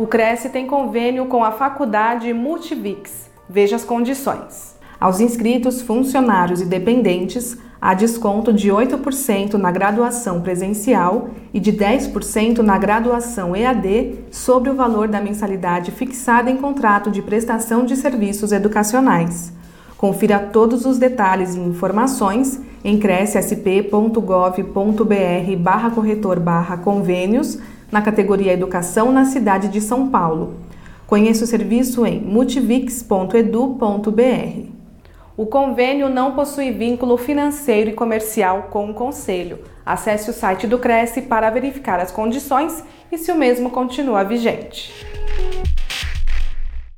O Cresce tem convênio com a Faculdade Multivix. Veja as condições. Aos inscritos, funcionários e dependentes, há desconto de 8% na graduação presencial e de 10% na graduação EAD sobre o valor da mensalidade fixada em contrato de prestação de serviços educacionais. Confira todos os detalhes e informações em crescsp.gov.br barra corretor barra convênios na categoria Educação na cidade de São Paulo. Conheça o serviço em multivix.edu.br. O convênio não possui vínculo financeiro e comercial com o Conselho. Acesse o site do Cresce para verificar as condições e se o mesmo continua vigente.